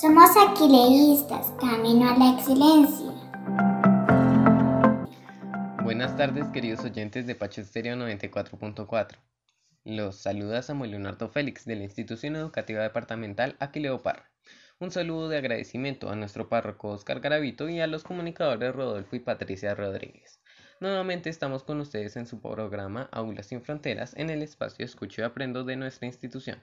Somos aquileístas, camino a la excelencia. Buenas tardes, queridos oyentes de Pacho Estéreo 94.4. Los saluda Samuel Leonardo Félix de la Institución Educativa Departamental Aquileo Parra. Un saludo de agradecimiento a nuestro párroco Oscar Garavito y a los comunicadores Rodolfo y Patricia Rodríguez. Nuevamente estamos con ustedes en su programa Aulas sin Fronteras en el espacio Escucho y Aprendo de nuestra institución.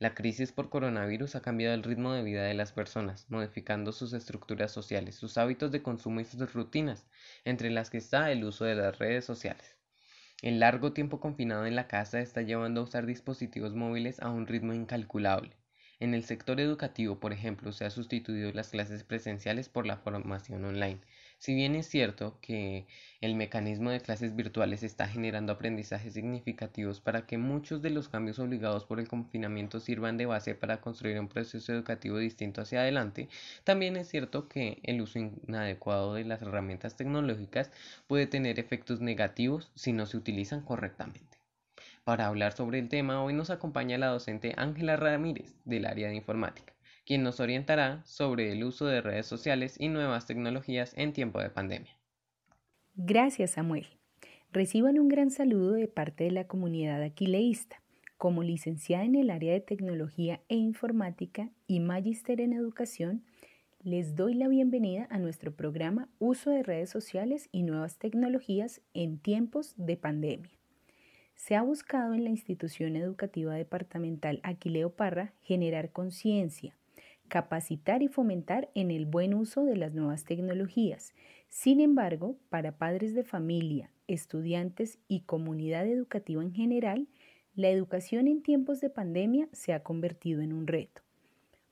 La crisis por coronavirus ha cambiado el ritmo de vida de las personas, modificando sus estructuras sociales, sus hábitos de consumo y sus rutinas, entre las que está el uso de las redes sociales. El largo tiempo confinado en la casa está llevando a usar dispositivos móviles a un ritmo incalculable. En el sector educativo, por ejemplo, se ha sustituido las clases presenciales por la formación online, si bien es cierto que el mecanismo de clases virtuales está generando aprendizajes significativos para que muchos de los cambios obligados por el confinamiento sirvan de base para construir un proceso educativo distinto hacia adelante, también es cierto que el uso inadecuado de las herramientas tecnológicas puede tener efectos negativos si no se utilizan correctamente. Para hablar sobre el tema, hoy nos acompaña la docente Ángela Ramírez del área de informática quien nos orientará sobre el uso de redes sociales y nuevas tecnologías en tiempo de pandemia. Gracias, Samuel. Reciban un gran saludo de parte de la comunidad aquileísta. Como licenciada en el área de tecnología e informática y magíster en educación, les doy la bienvenida a nuestro programa Uso de redes sociales y nuevas tecnologías en tiempos de pandemia. Se ha buscado en la institución educativa departamental Aquileo Parra generar conciencia, capacitar y fomentar en el buen uso de las nuevas tecnologías. Sin embargo, para padres de familia, estudiantes y comunidad educativa en general, la educación en tiempos de pandemia se ha convertido en un reto,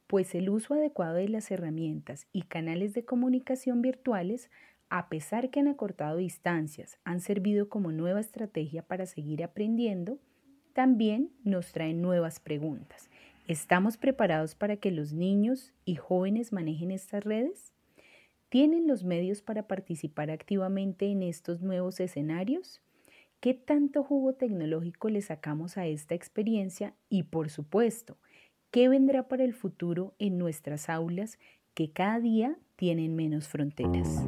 pues el uso adecuado de las herramientas y canales de comunicación virtuales, a pesar que han acortado distancias, han servido como nueva estrategia para seguir aprendiendo, también nos traen nuevas preguntas ¿Estamos preparados para que los niños y jóvenes manejen estas redes? ¿Tienen los medios para participar activamente en estos nuevos escenarios? ¿Qué tanto jugo tecnológico le sacamos a esta experiencia? Y por supuesto, ¿qué vendrá para el futuro en nuestras aulas que cada día tienen menos fronteras?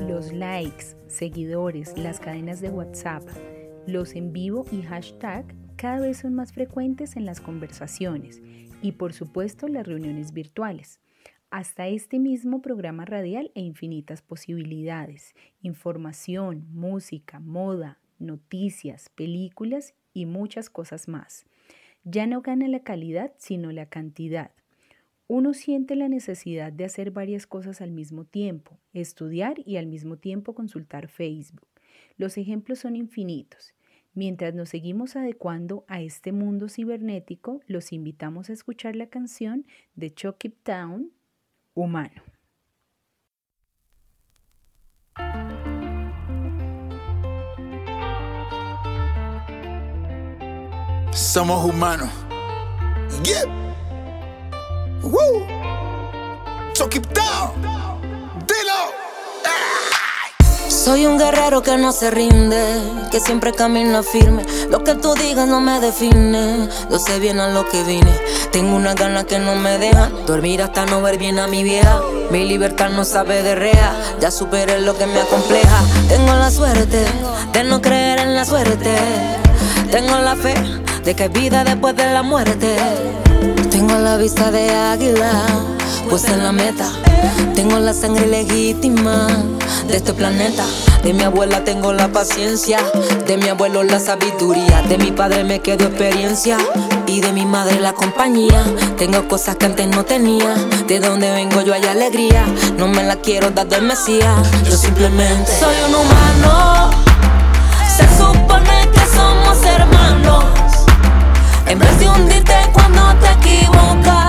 Los likes, seguidores, las cadenas de WhatsApp, los en vivo y hashtag cada vez son más frecuentes en las conversaciones y por supuesto las reuniones virtuales. Hasta este mismo programa radial e infinitas posibilidades, información, música, moda, noticias, películas y muchas cosas más. Ya no gana la calidad, sino la cantidad. Uno siente la necesidad de hacer varias cosas al mismo tiempo, estudiar y al mismo tiempo consultar Facebook. Los ejemplos son infinitos. Mientras nos seguimos adecuando a este mundo cibernético, los invitamos a escuchar la canción de Chucky Town, Humano. Somos humanos. Yeah. Woo. Chucky Town. Soy un guerrero que no se rinde, que siempre camina firme. Lo que tú digas no me define, yo sé bien a lo que vine. Tengo una gana que no me dejan dormir hasta no ver bien a mi vieja. Mi libertad no sabe de rea, ya superé lo que me acompleja. Tengo la suerte de no creer en la suerte. Tengo la fe de que hay vida después de la muerte. Tengo la vista de águila, pues en la meta. Tengo la sangre legítima de este planeta. De mi abuela tengo la paciencia, de mi abuelo la sabiduría, de mi padre me quedó experiencia y de mi madre la compañía. Tengo cosas que antes no tenía, de donde vengo yo hay alegría, no me la quiero dar del Mesías, yo simplemente soy un humano. Se supone que somos hermanos, en vez de hundirte cuando te equivocas,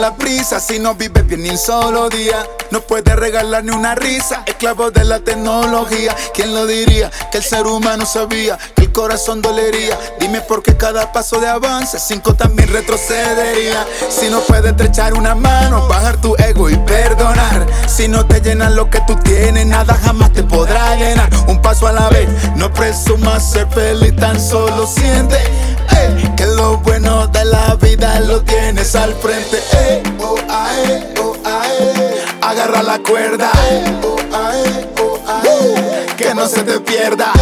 la prisa si no vives bien ni un solo día. No puedes regalar ni una risa, esclavo de la tecnología. ¿Quién lo diría? Que el ser humano sabía corazón dolería. Dime por qué cada paso de avance, cinco también retrocedería. Si no puedes estrechar una mano, bajar tu ego y perdonar. Si no te llenan lo que tú tienes, nada jamás te podrá llenar. Un paso a la vez, no presumas ser feliz, tan solo siente que lo bueno de la vida lo tienes al frente. Oh, oh, Agarra la cuerda, que no se te pierda.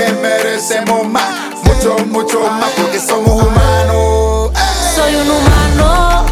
Que merecemos más, mucho, mucho más, porque somos humanos. Soy un humano,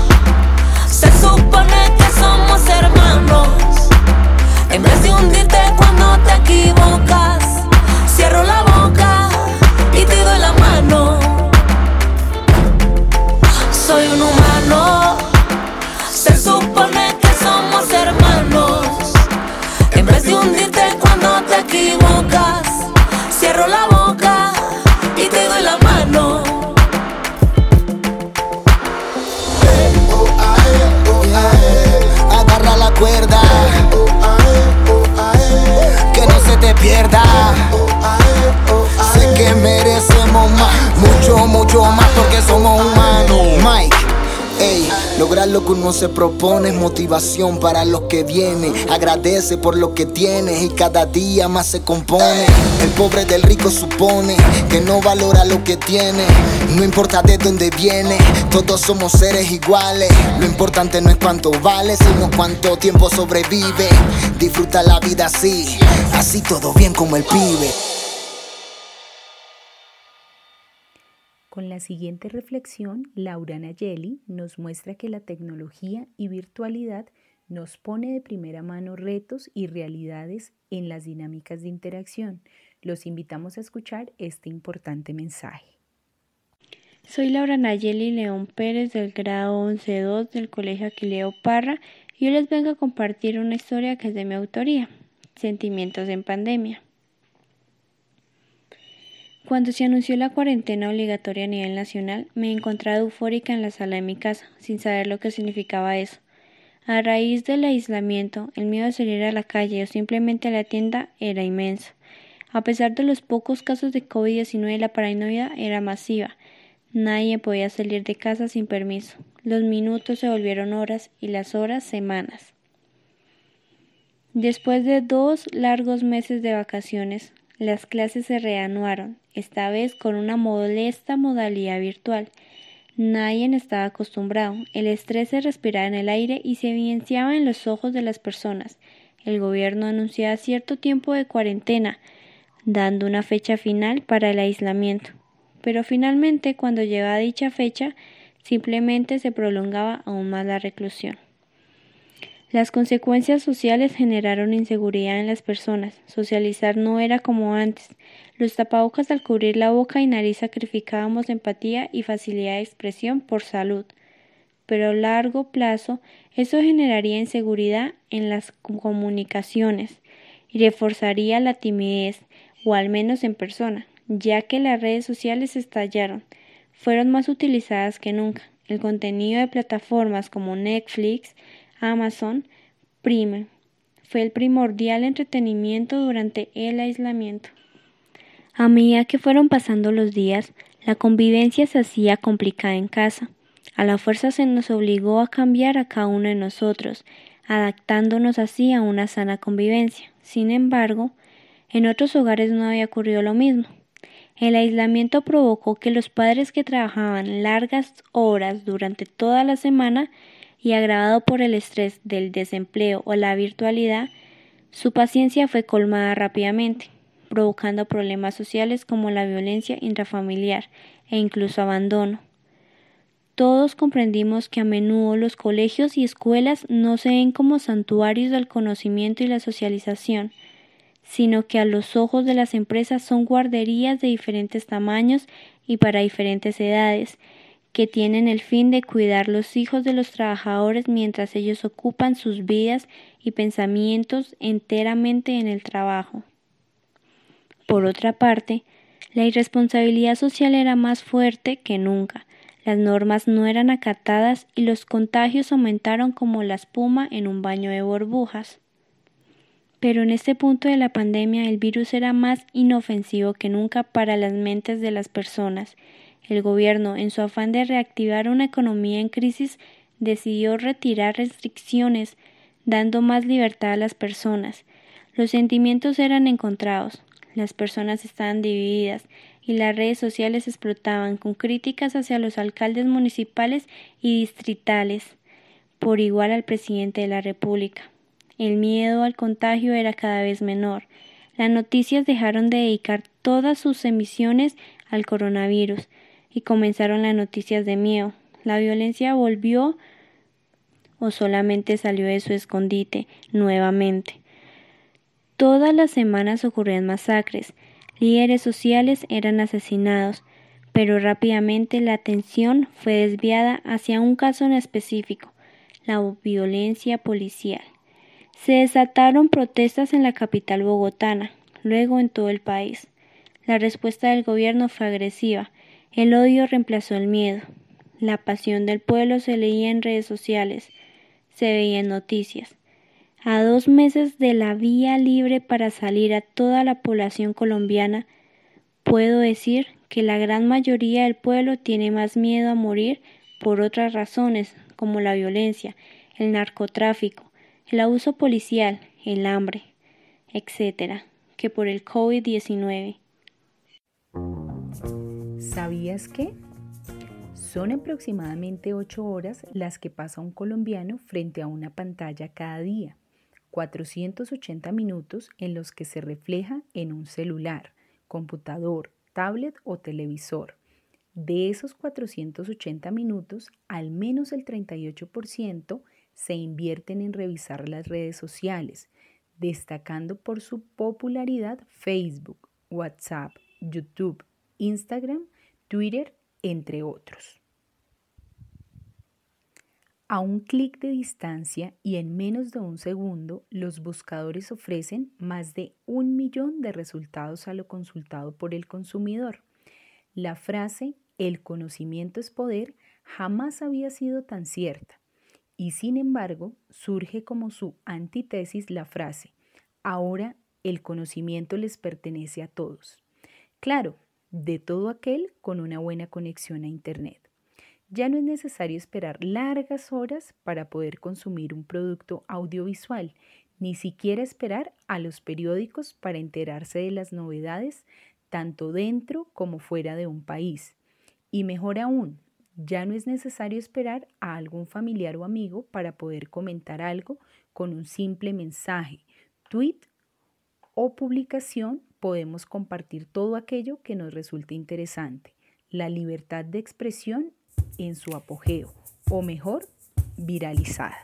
uno se propone motivación para los que vienen. Agradece por lo que tienes y cada día más se compone. El pobre del rico supone que no valora lo que tiene. No importa de dónde viene, todos somos seres iguales. Lo importante no es cuánto vale, sino cuánto tiempo sobrevive. Disfruta la vida así, así todo bien como el pibe. Con la siguiente reflexión, Laura Nayeli nos muestra que la tecnología y virtualidad nos pone de primera mano retos y realidades en las dinámicas de interacción. Los invitamos a escuchar este importante mensaje. Soy Laura Nayeli León Pérez del grado 11.2 del Colegio Aquileo Parra y hoy les vengo a compartir una historia que es de mi autoría, Sentimientos en Pandemia. Cuando se anunció la cuarentena obligatoria a nivel nacional, me encontraba eufórica en la sala de mi casa, sin saber lo que significaba eso. A raíz del aislamiento, el miedo de salir a la calle o simplemente a la tienda era inmenso. A pesar de los pocos casos de COVID-19, la paranoia era masiva. Nadie podía salir de casa sin permiso. Los minutos se volvieron horas y las horas semanas. Después de dos largos meses de vacaciones, las clases se reanudaron, esta vez con una molesta modalidad virtual. Nadie estaba acostumbrado. El estrés se respiraba en el aire y se evidenciaba en los ojos de las personas. El gobierno anunciaba cierto tiempo de cuarentena, dando una fecha final para el aislamiento. Pero finalmente, cuando llegaba dicha fecha, simplemente se prolongaba aún más la reclusión. Las consecuencias sociales generaron inseguridad en las personas. Socializar no era como antes. Los tapabocas al cubrir la boca y nariz sacrificábamos empatía y facilidad de expresión por salud. Pero a largo plazo eso generaría inseguridad en las comunicaciones y reforzaría la timidez, o al menos en persona, ya que las redes sociales estallaron. Fueron más utilizadas que nunca. El contenido de plataformas como Netflix, Amazon Prime fue el primordial entretenimiento durante el aislamiento. A medida que fueron pasando los días, la convivencia se hacía complicada en casa. A la fuerza se nos obligó a cambiar a cada uno de nosotros, adaptándonos así a una sana convivencia. Sin embargo, en otros hogares no había ocurrido lo mismo. El aislamiento provocó que los padres que trabajaban largas horas durante toda la semana y agravado por el estrés del desempleo o la virtualidad, su paciencia fue colmada rápidamente, provocando problemas sociales como la violencia intrafamiliar e incluso abandono. Todos comprendimos que a menudo los colegios y escuelas no se ven como santuarios del conocimiento y la socialización, sino que a los ojos de las empresas son guarderías de diferentes tamaños y para diferentes edades, que tienen el fin de cuidar los hijos de los trabajadores mientras ellos ocupan sus vidas y pensamientos enteramente en el trabajo. Por otra parte, la irresponsabilidad social era más fuerte que nunca. las normas no eran acatadas y los contagios aumentaron como la espuma en un baño de burbujas. Pero en este punto de la pandemia el virus era más inofensivo que nunca para las mentes de las personas. El gobierno, en su afán de reactivar una economía en crisis, decidió retirar restricciones, dando más libertad a las personas. Los sentimientos eran encontrados, las personas estaban divididas, y las redes sociales explotaban con críticas hacia los alcaldes municipales y distritales, por igual al presidente de la República. El miedo al contagio era cada vez menor. Las noticias dejaron de dedicar todas sus emisiones al coronavirus y comenzaron las noticias de miedo. La violencia volvió o solamente salió de su escondite nuevamente. Todas las semanas ocurrían masacres, líderes sociales eran asesinados, pero rápidamente la atención fue desviada hacia un caso en específico, la violencia policial. Se desataron protestas en la capital bogotana, luego en todo el país. La respuesta del gobierno fue agresiva, el odio reemplazó el miedo. La pasión del pueblo se leía en redes sociales, se veía en noticias. A dos meses de la vía libre para salir a toda la población colombiana, puedo decir que la gran mayoría del pueblo tiene más miedo a morir por otras razones, como la violencia, el narcotráfico, el abuso policial, el hambre, etc., que por el COVID-19. ¿Sabías que? Son aproximadamente ocho horas las que pasa un colombiano frente a una pantalla cada día. 480 minutos en los que se refleja en un celular, computador, tablet o televisor. De esos 480 minutos, al menos el 38% se invierten en revisar las redes sociales, destacando por su popularidad Facebook, WhatsApp, YouTube, Instagram, Twitter, entre otros. A un clic de distancia y en menos de un segundo, los buscadores ofrecen más de un millón de resultados a lo consultado por el consumidor. La frase el conocimiento es poder jamás había sido tan cierta y sin embargo surge como su antítesis la frase ahora el conocimiento les pertenece a todos. Claro, de todo aquel con una buena conexión a Internet. Ya no es necesario esperar largas horas para poder consumir un producto audiovisual, ni siquiera esperar a los periódicos para enterarse de las novedades tanto dentro como fuera de un país. Y mejor aún, ya no es necesario esperar a algún familiar o amigo para poder comentar algo con un simple mensaje, tweet o publicación. Podemos compartir todo aquello que nos resulte interesante. La libertad de expresión en su apogeo, o mejor, viralizada.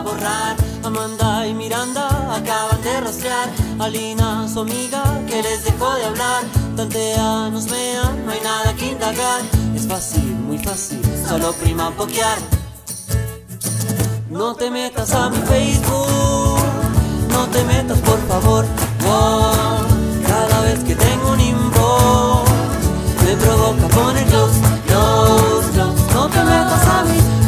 Borrar. Amanda y Miranda acaban de rastrear. Alina, su amiga, que les dejó de hablar. Tantea, nos mea, no hay nada que indagar. Es fácil, muy fácil, solo prima pokear. No te metas a mi Facebook, no te metas por favor. Oh, cada vez que tengo un inbox, me provoca poner close, close, close. No te metas a mi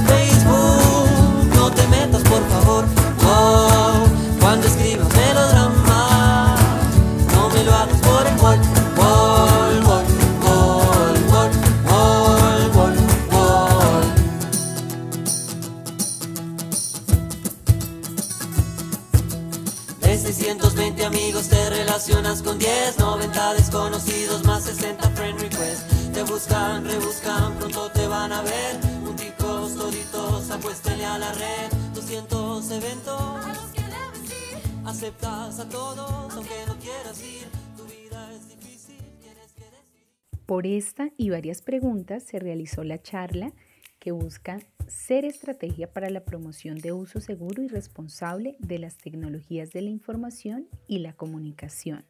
con 10, 90 desconocidos más 60 friend requests. Te buscan, rebuscan, pronto te van a ver. Junticos, toditos, apuéstenle a la red. 200 eventos a los que debes ir. Aceptas a todos, aunque no quieras ir. Tu vida es difícil, tienes que decir. Por esta y varias preguntas se realizó la charla que busca ser estrategia para la promoción de uso seguro y responsable de las tecnologías de la información y la comunicación.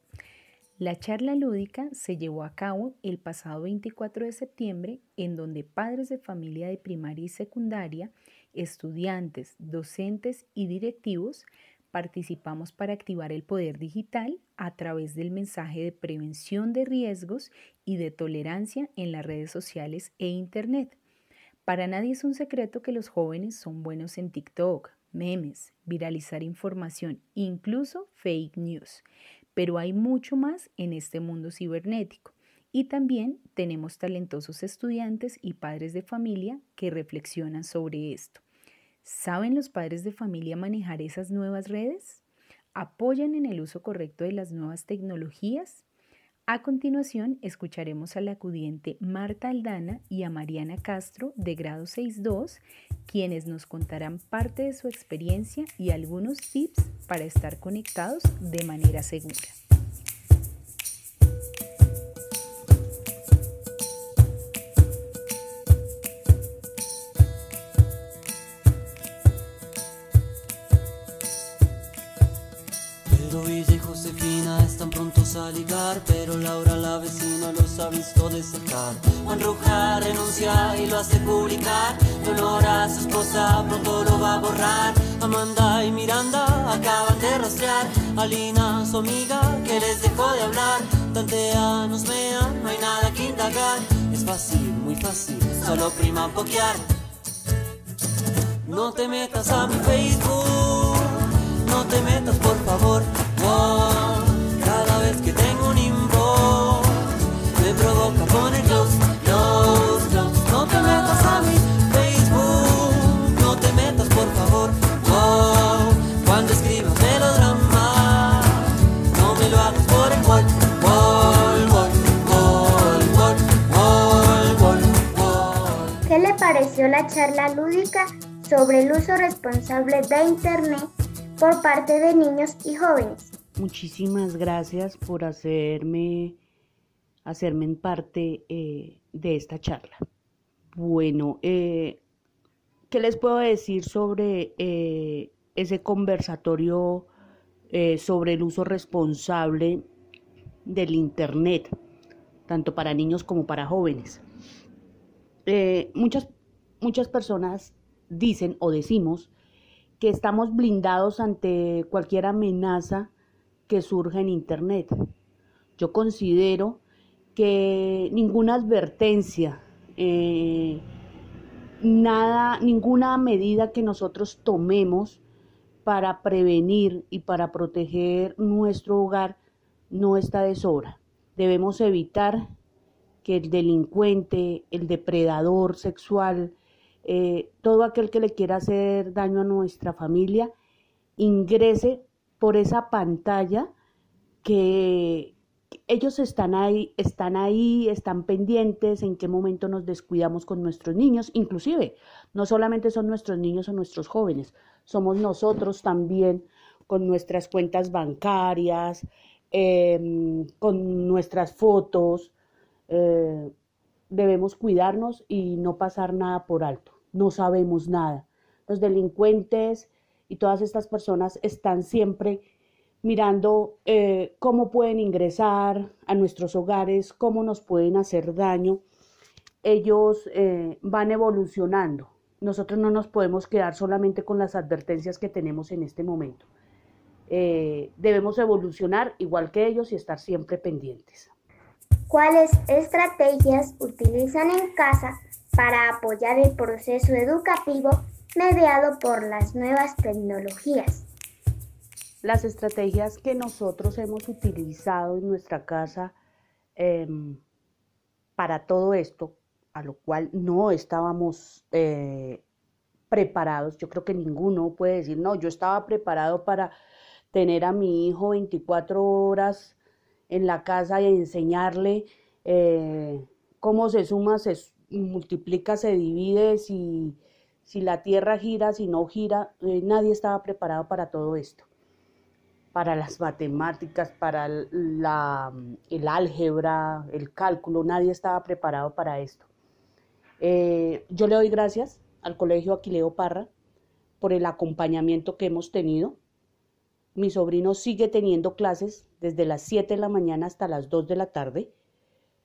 La charla lúdica se llevó a cabo el pasado 24 de septiembre en donde padres de familia de primaria y secundaria, estudiantes, docentes y directivos participamos para activar el poder digital a través del mensaje de prevención de riesgos y de tolerancia en las redes sociales e Internet. Para nadie es un secreto que los jóvenes son buenos en TikTok, memes, viralizar información, incluso fake news. Pero hay mucho más en este mundo cibernético. Y también tenemos talentosos estudiantes y padres de familia que reflexionan sobre esto. ¿Saben los padres de familia manejar esas nuevas redes? ¿Apoyan en el uso correcto de las nuevas tecnologías? A continuación, escucharemos a la acudiente Marta Aldana y a Mariana Castro de grado 6.2, quienes nos contarán parte de su experiencia y algunos tips para estar conectados de manera segura. A ligar, pero Laura la vecina los ha visto desertar. Juan Roja renuncia y lo hace publicar. Dolor a su esposa pronto lo va a borrar. Amanda y Miranda acaban de rastrear. Alina, su amiga, que les dejó de hablar. Tantea, nos mea, no hay nada que indagar. Es fácil, muy fácil, solo prima pokear. No te metas a mi Facebook, no te metas por favor. Cada vez que tengo un info, me provoca poner close, close, close. No te metas a mi Facebook, no te metas por favor. Wow, cuando escribas melodrama, no me lo hagas por el wall, ¿Qué le pareció la charla lúdica sobre el uso responsable de Internet por parte de niños y jóvenes? Muchísimas gracias por hacerme, hacerme en parte eh, de esta charla. Bueno, eh, ¿qué les puedo decir sobre eh, ese conversatorio sobre el uso responsable del Internet, tanto para niños como para jóvenes? muchas, muchas personas dicen o decimos que estamos blindados ante cualquier amenaza que surja en Internet. Yo considero que ninguna advertencia, eh, nada, ninguna medida que nosotros tomemos para prevenir y para proteger nuestro hogar no está de sobra. Debemos evitar que el delincuente, el depredador sexual, eh, todo aquel que le quiera hacer daño a nuestra familia, ingrese por esa pantalla que ellos están ahí, están ahí, están pendientes en qué momento nos descuidamos con nuestros niños, inclusive no solamente son nuestros niños o nuestros jóvenes, somos nosotros también con nuestras cuentas bancarias, em, con nuestras fotos. Eh, debemos cuidarnos y no pasar nada por alto. No sabemos nada. Los delincuentes y todas estas personas están siempre mirando eh, cómo pueden ingresar a nuestros hogares, cómo nos pueden hacer daño. Ellos eh, van evolucionando. Nosotros no nos podemos quedar solamente con las advertencias que tenemos en este momento. Eh, debemos evolucionar igual que ellos y estar siempre pendientes. ¿Cuáles estrategias utilizan en casa para apoyar el proceso educativo mediado por las nuevas tecnologías. Las estrategias que nosotros hemos utilizado en nuestra casa em, para todo esto, a lo cual no estábamos eh, preparados, yo creo que ninguno puede decir, no, yo estaba preparado para tener a mi hijo 24 horas en la casa y enseñarle eh, cómo se suma, se multiplica, se divide, si si la Tierra gira, si no gira, eh, nadie estaba preparado para todo esto, para las matemáticas, para la, el álgebra, el cálculo, nadie estaba preparado para esto. Eh, yo le doy gracias al Colegio Aquileo Parra por el acompañamiento que hemos tenido. Mi sobrino sigue teniendo clases desde las 7 de la mañana hasta las 2 de la tarde.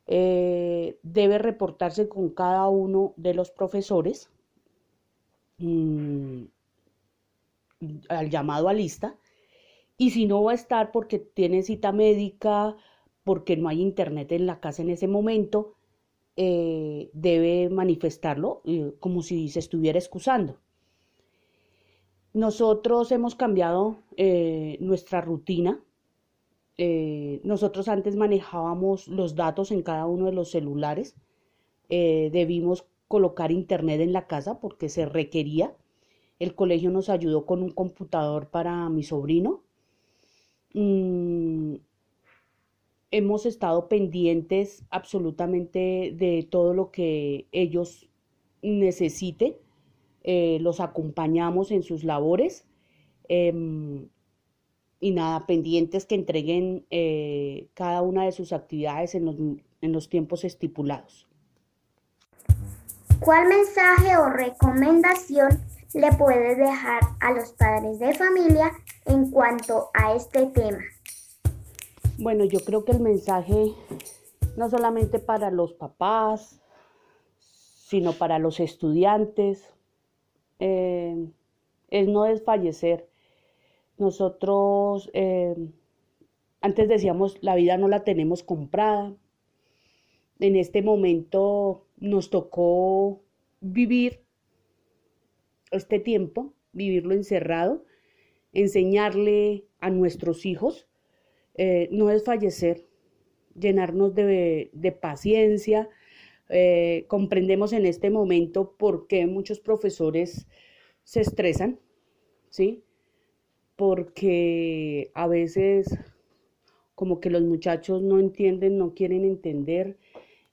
Eh, debe reportarse con cada uno de los profesores al llamado a lista. Y si no va a estar porque tiene cita médica, porque no hay internet en la casa en ese momento, eh, debe manifestarlo eh, como si se estuviera excusando. Nosotros hemos cambiado eh, nuestra rutina. nosotros antes manejábamos los datos en cada uno de los celulares. debimos colocar internet en la casa porque se requería. El colegio nos ayudó con un computador para mi sobrino. Mm, hemos estado pendientes absolutamente de todo lo que ellos necesiten. Eh, los acompañamos en sus labores em, y nada, pendientes que entreguen eh, cada una de sus actividades en los, en los tiempos estipulados. ¿Cuál mensaje o recomendación le puede dejar a los padres de familia en cuanto a este tema? Bueno, yo creo que el mensaje no solamente para los papás, sino para los estudiantes, eh, es no desfallecer. Nosotros eh, antes decíamos, la vida no la tenemos comprada. En este momento nos tocó vivir este tiempo, vivirlo encerrado, enseñarle a nuestros hijos eh, no es fallecer, llenarnos de, paciencia. Eh, comprendemos en este momento por qué muchos profesores se estresan, ¿sí? Porque a veces como que los muchachos no entienden, no quieren entender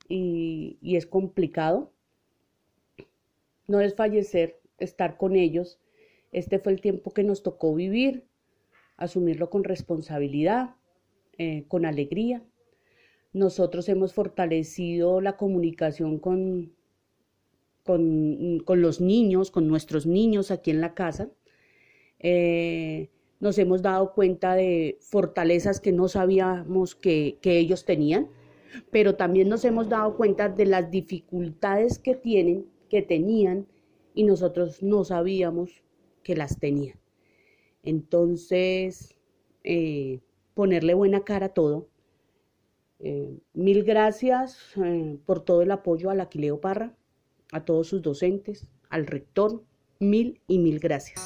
y, es complicado. No es fallecer, estar con ellos. Este fue el tiempo que nos tocó vivir, asumirlo con responsabilidad eh, con alegría. Nosotros hemos fortalecido la comunicación con, con, los niños, con nuestros niños aquí en la casa. Eh, nos hemos dado cuenta de fortalezas que no sabíamos que, que, ellos tenían, pero también nos hemos dado cuenta de las dificultades que tienen, que tenían, y nosotros no sabíamos que las tenían. Entonces, eh, ponerle buena cara a todo. Eh, mil gracias eh, por todo el apoyo al Aquileo Parra, a todos sus docentes, al rector, mil y mil gracias.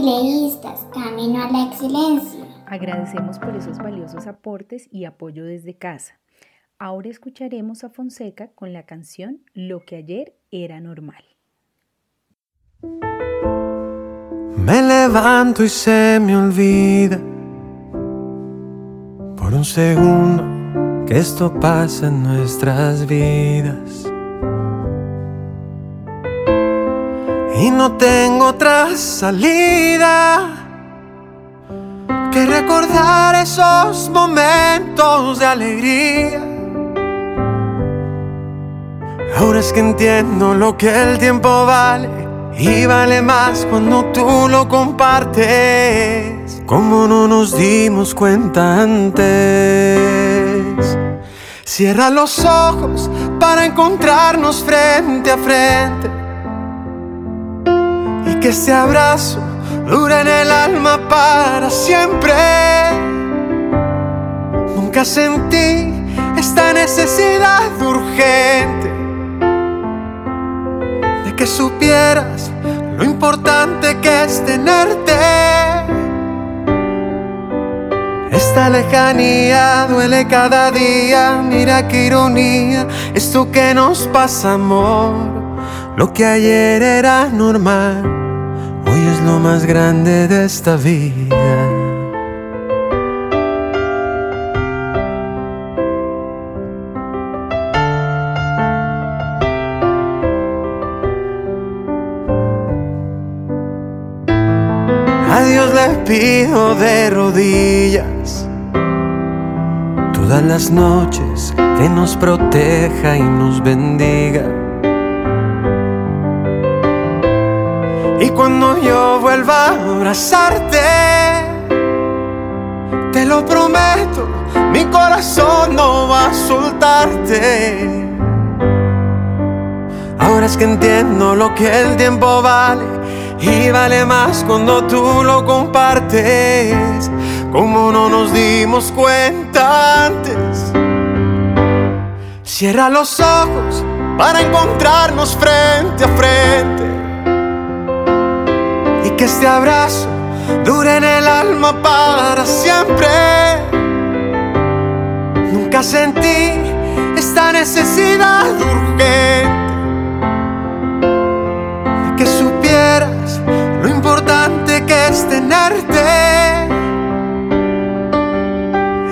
Somos aquileístas, camino a la excelencia. Agradecemos por esos valiosos aportes y apoyo desde casa. Ahora escucharemos a Fonseca con la canción Lo que ayer era normal. Me levanto y se me olvida por un segundo que esto pasa en nuestras vidas. Y no tengo otra salida que recordar esos momentos de alegría. Ahora es que entiendo lo que el tiempo vale y vale más cuando tú lo compartes. Como no nos dimos cuenta antes. Cierra los ojos para encontrarnos frente a frente. Que ese abrazo dura en el alma para siempre. Nunca sentí esta necesidad urgente de que supieras lo importante que es tenerte. Esta lejanía duele cada día, mira qué ironía, esto que nos pasa, amor, lo que ayer era normal Hoy es lo más grande de esta vida. A Dios le pido de rodillas todas las noches que nos proteja y nos bendiga Y cuando yo vuelva a abrazarte, te lo prometo, mi corazón no va a soltarte. Ahora es que entiendo lo que el tiempo vale y vale más cuando tú lo compartes. Como no nos dimos cuenta antes. Cierra los ojos para encontrarnos frente a frente. Que este abrazo dure en el alma para siempre. Nunca sentí esta necesidad urgente de que supieras lo importante que es tenerte.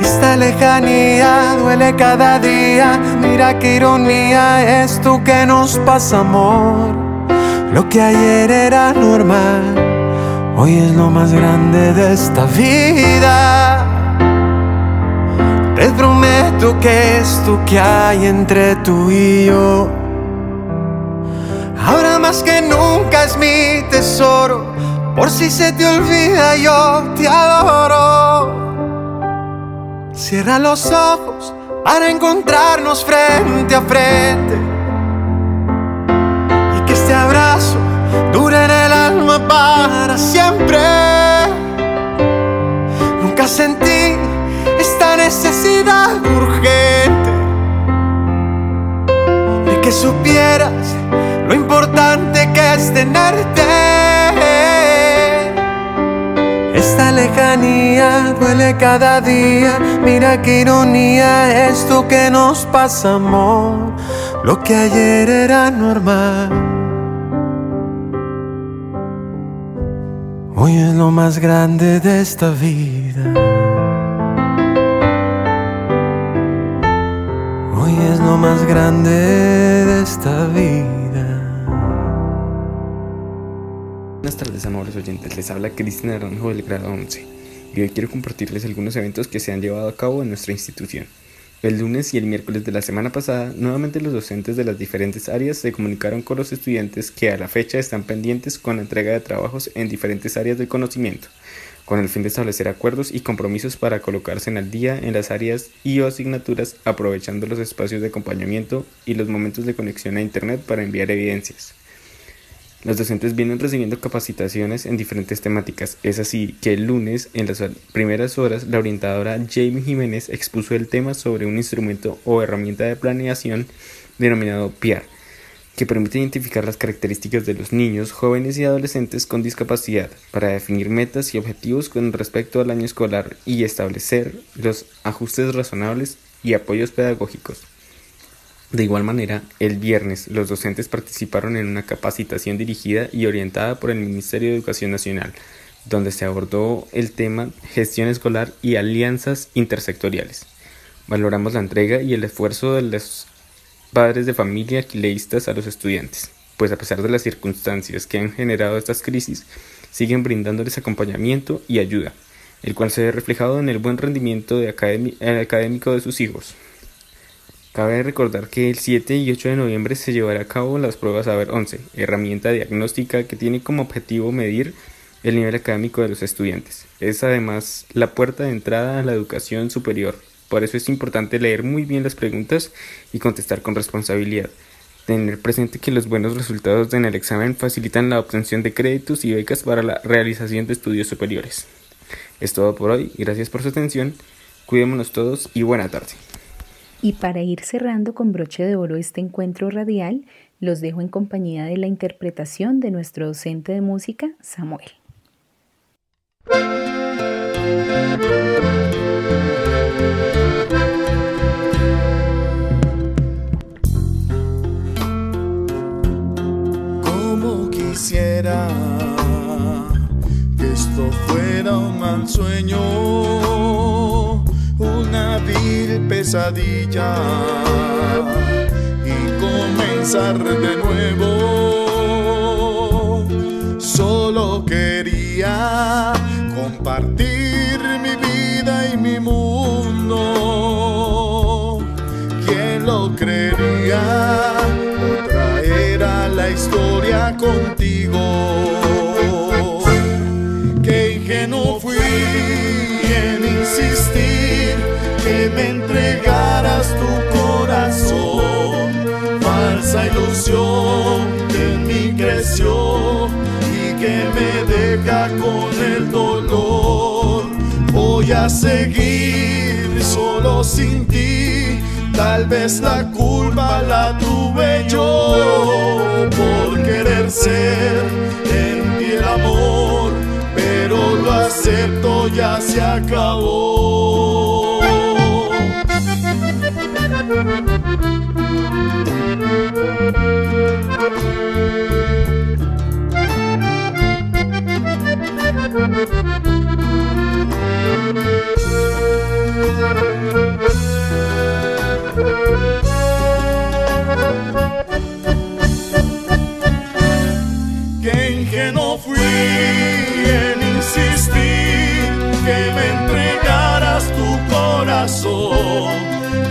Esta lejanía duele cada día. Mira qué ironía es tú que nos pasa, amor. Lo que ayer era normal, hoy es lo más grande de esta vida. Te prometo que esto que hay entre tú y yo, ahora más que nunca es mi tesoro. Por si se te olvida, yo te adoro. Cierra los ojos para encontrarnos frente a frente. Y que este abrazo el alma para siempre. Nunca sentí esta necesidad urgente de que supieras lo importante que es tenerte. Esta lejanía duele cada día. Mira qué ironía esto que nos pasa. Lo que ayer era normal. Hoy es lo más grande de esta vida. Hoy es lo más grande de esta vida. Buenas tardes, amables oyentes. Les habla Cristina Naranjo del grado 11 y hoy quiero compartirles algunos eventos que se han llevado a cabo en nuestra institución. El lunes y el miércoles de la semana pasada, nuevamente los docentes de las diferentes áreas se comunicaron con los estudiantes que a la fecha están pendientes con la entrega de trabajos en diferentes áreas del conocimiento, con el fin de establecer acuerdos y compromisos para colocarse en al día en las áreas y o asignaturas, aprovechando los espacios de acompañamiento y los momentos de conexión a Internet para enviar evidencias. Los docentes vienen recibiendo capacitaciones en diferentes temáticas. Es así que el lunes, en las primeras horas, la orientadora Jamie Jiménez expuso el tema sobre un instrumento o herramienta de planeación denominado PIAR, que permite identificar las características de los niños, jóvenes y adolescentes con discapacidad para definir metas y objetivos con respecto al año escolar y establecer los ajustes razonables y apoyos pedagógicos. De igual manera, el viernes los docentes participaron en una capacitación dirigida y orientada por el Ministerio de Educación Nacional, donde se abordó el tema gestión escolar y alianzas intersectoriales. Valoramos la entrega y el esfuerzo de los padres de familia quileístas a los estudiantes, pues a pesar de las circunstancias que han generado estas crisis, siguen brindándoles acompañamiento y ayuda, el cual se ve reflejado en el buen rendimiento académico de sus hijos. Cabe recordar que el 7 y 8 de noviembre se llevará a cabo las pruebas Saber 11, herramienta diagnóstica que tiene como objetivo medir el nivel académico de los estudiantes. Es además la puerta de entrada a la educación superior. Por eso es importante leer muy bien las preguntas y contestar con responsabilidad. Tener presente que los buenos resultados en el examen facilitan la obtención de créditos y becas para la realización de estudios superiores. Es todo por hoy, gracias por su atención, cuidémonos todos y buena tarde. Y para ir cerrando con broche de oro este encuentro radial, los dejo en compañía de la interpretación de nuestro docente de música, Samuel. Como quisiera que esto fuera un mal sueño mil pesadillas y comenzar de nuevo. Solo quería compartir mi vida y mi mundo. ¿Quién lo creería? Otra era la historia contigo. Que me entregaras tu corazón. Falsa ilusión en mí creció y que me deja con el dolor. Voy a seguir solo sin ti Tal vez la culpa la tuve yo por querer ser en ti el amor, pero lo acepto, ya se acabó.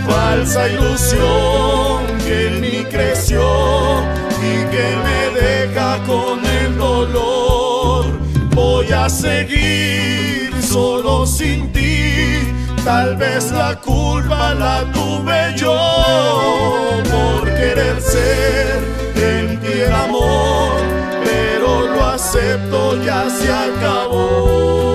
Falsa ilusión que en mí creció y que me deja con el dolor. Voy a seguir solo sin ti. Tal vez la culpa la tuve yo por querer ser en ti el amor pero lo acepto, ya se acabó.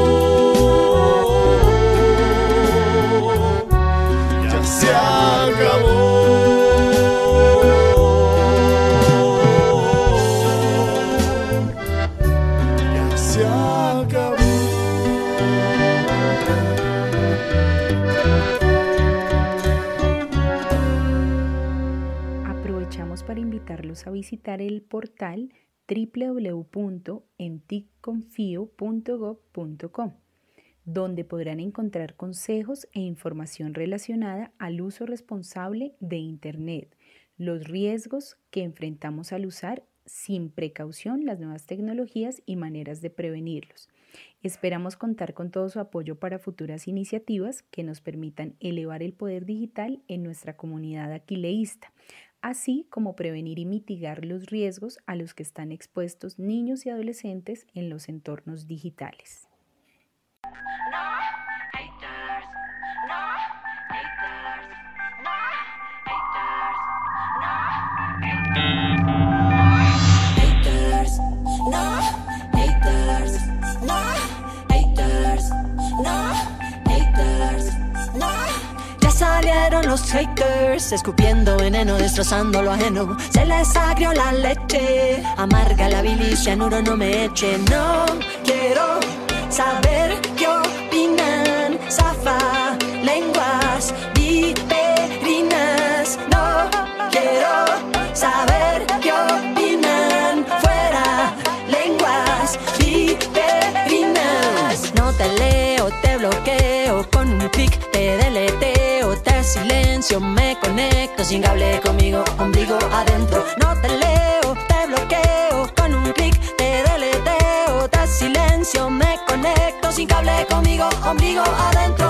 Visitar el portal www.enticconfio.gov.com, donde podrán encontrar consejos e información relacionada al uso responsable de Internet, los riesgos que enfrentamos al usar sin precaución las nuevas tecnologías y maneras de prevenirlos. Esperamos contar con todo su apoyo para futuras iniciativas que nos permitan elevar el poder digital en nuestra comunidad aquileísta, así como prevenir y mitigar los riesgos a los que están expuestos niños y adolescentes en los entornos digitales. Haters, escupiendo veneno, destrozando lo ajeno. Se les agrió la leche, amarga la bilis, cianuro no me eche. No quiero saber qué opinan, zafa, silencio, me conecto, sin cable conmigo, ombligo adentro. No te leo, te bloqueo, con un clic te deleteo, te silencio, me conecto, sin cable conmigo, ombligo adentro.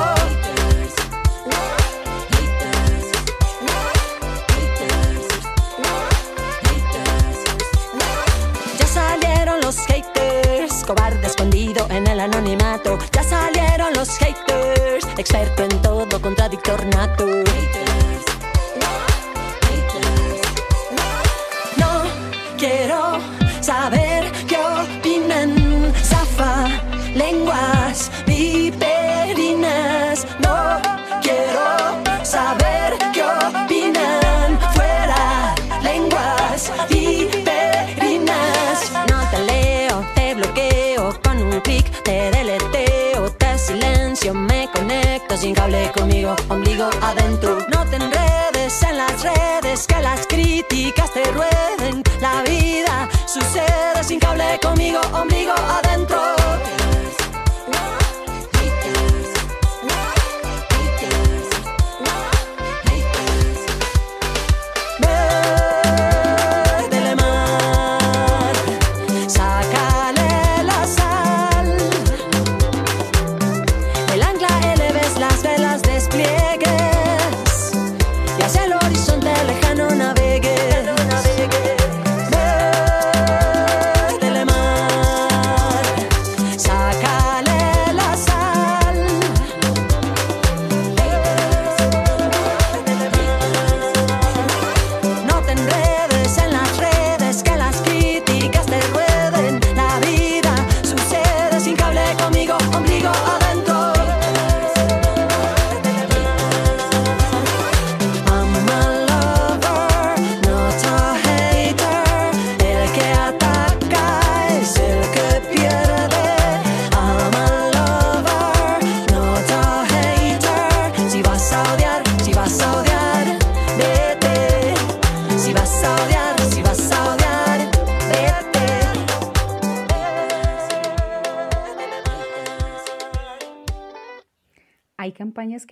Ya salieron los haters, cobarde escondido en el anonimato. Ya salieron los haters, experto contradictor nato.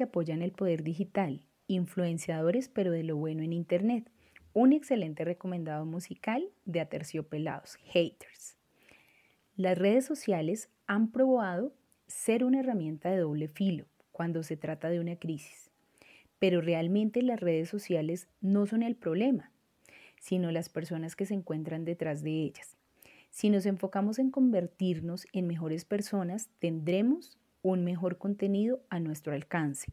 Que apoyan el poder digital, influenciadores pero de lo bueno en Internet. Un excelente recomendado musical de Aterciopelados, Haters. Las redes sociales han probado ser una herramienta de doble filo cuando se trata de una crisis. Pero realmente las redes sociales no son el problema, sino las personas que se encuentran detrás de ellas. Si nos enfocamos en convertirnos en mejores personas, tendremos un mejor contenido a nuestro alcance.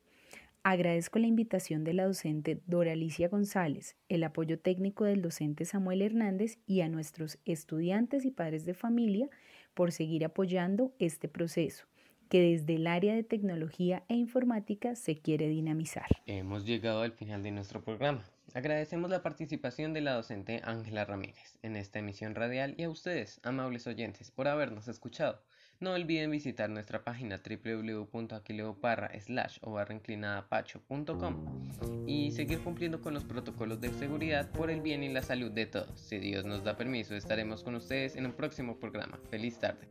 Agradezco la invitación de la docente Dora Alicia González, el apoyo técnico del docente Samuel Hernández y a nuestros estudiantes y padres de familia por seguir apoyando este proceso que desde el área de tecnología e informática se quiere dinamizar. Hemos llegado al final de nuestro programa. Agradecemos la participación de la docente Ángela Ramírez en esta emisión radial y a ustedes, amables oyentes, por habernos escuchado. No olviden visitar nuestra página www.aquileoparra o y seguir cumpliendo con los protocolos de seguridad por el bien y la salud de todos. Si Dios nos da permiso, estaremos con ustedes en un próximo programa. Feliz tarde.